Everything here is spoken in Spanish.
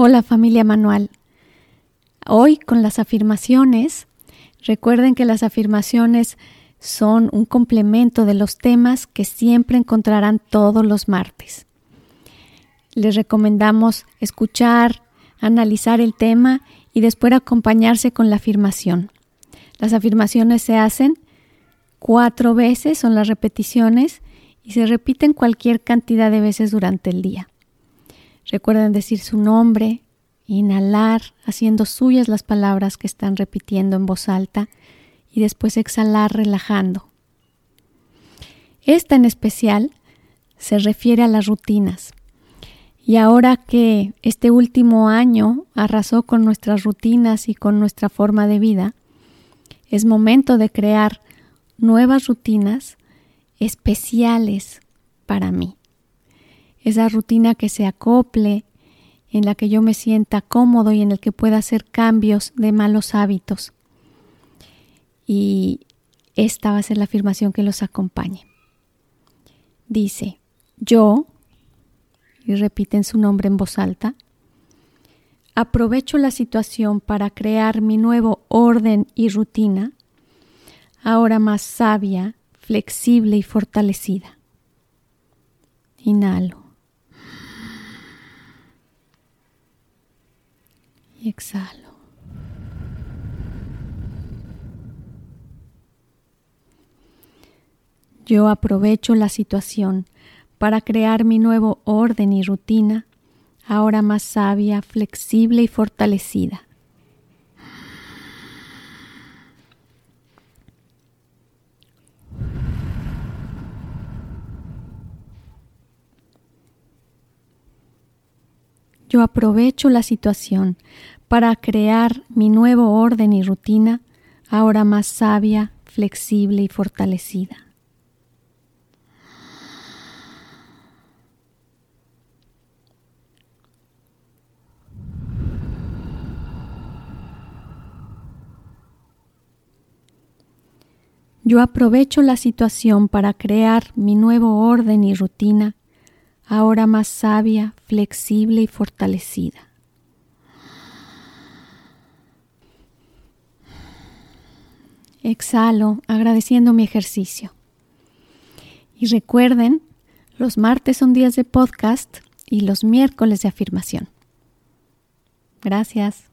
Hola familia Manual. Hoy con las afirmaciones, recuerden que las afirmaciones son un complemento de los temas que siempre encontrarán todos los martes. Les recomendamos escuchar, analizar el tema y después acompañarse con la afirmación. Las afirmaciones se hacen cuatro veces, son las repeticiones, y se repiten cualquier cantidad de veces durante el día. Recuerden decir su nombre, inhalar haciendo suyas las palabras que están repitiendo en voz alta y después exhalar relajando. Esta en especial se refiere a las rutinas. Y ahora que este último año arrasó con nuestras rutinas y con nuestra forma de vida, es momento de crear nuevas rutinas especiales para mí esa rutina que se acople, en la que yo me sienta cómodo y en el que pueda hacer cambios de malos hábitos. Y esta va a ser la afirmación que los acompañe. Dice, yo, y repiten su nombre en voz alta, aprovecho la situación para crear mi nuevo orden y rutina, ahora más sabia, flexible y fortalecida. Inhalo. Exhalo. Yo aprovecho la situación para crear mi nuevo orden y rutina, ahora más sabia, flexible y fortalecida. Yo aprovecho la situación para crear mi nuevo orden y rutina, ahora más sabia, flexible y fortalecida. Yo aprovecho la situación para crear mi nuevo orden y rutina, ahora más sabia, flexible y fortalecida. Exhalo agradeciendo mi ejercicio. Y recuerden, los martes son días de podcast y los miércoles de afirmación. Gracias.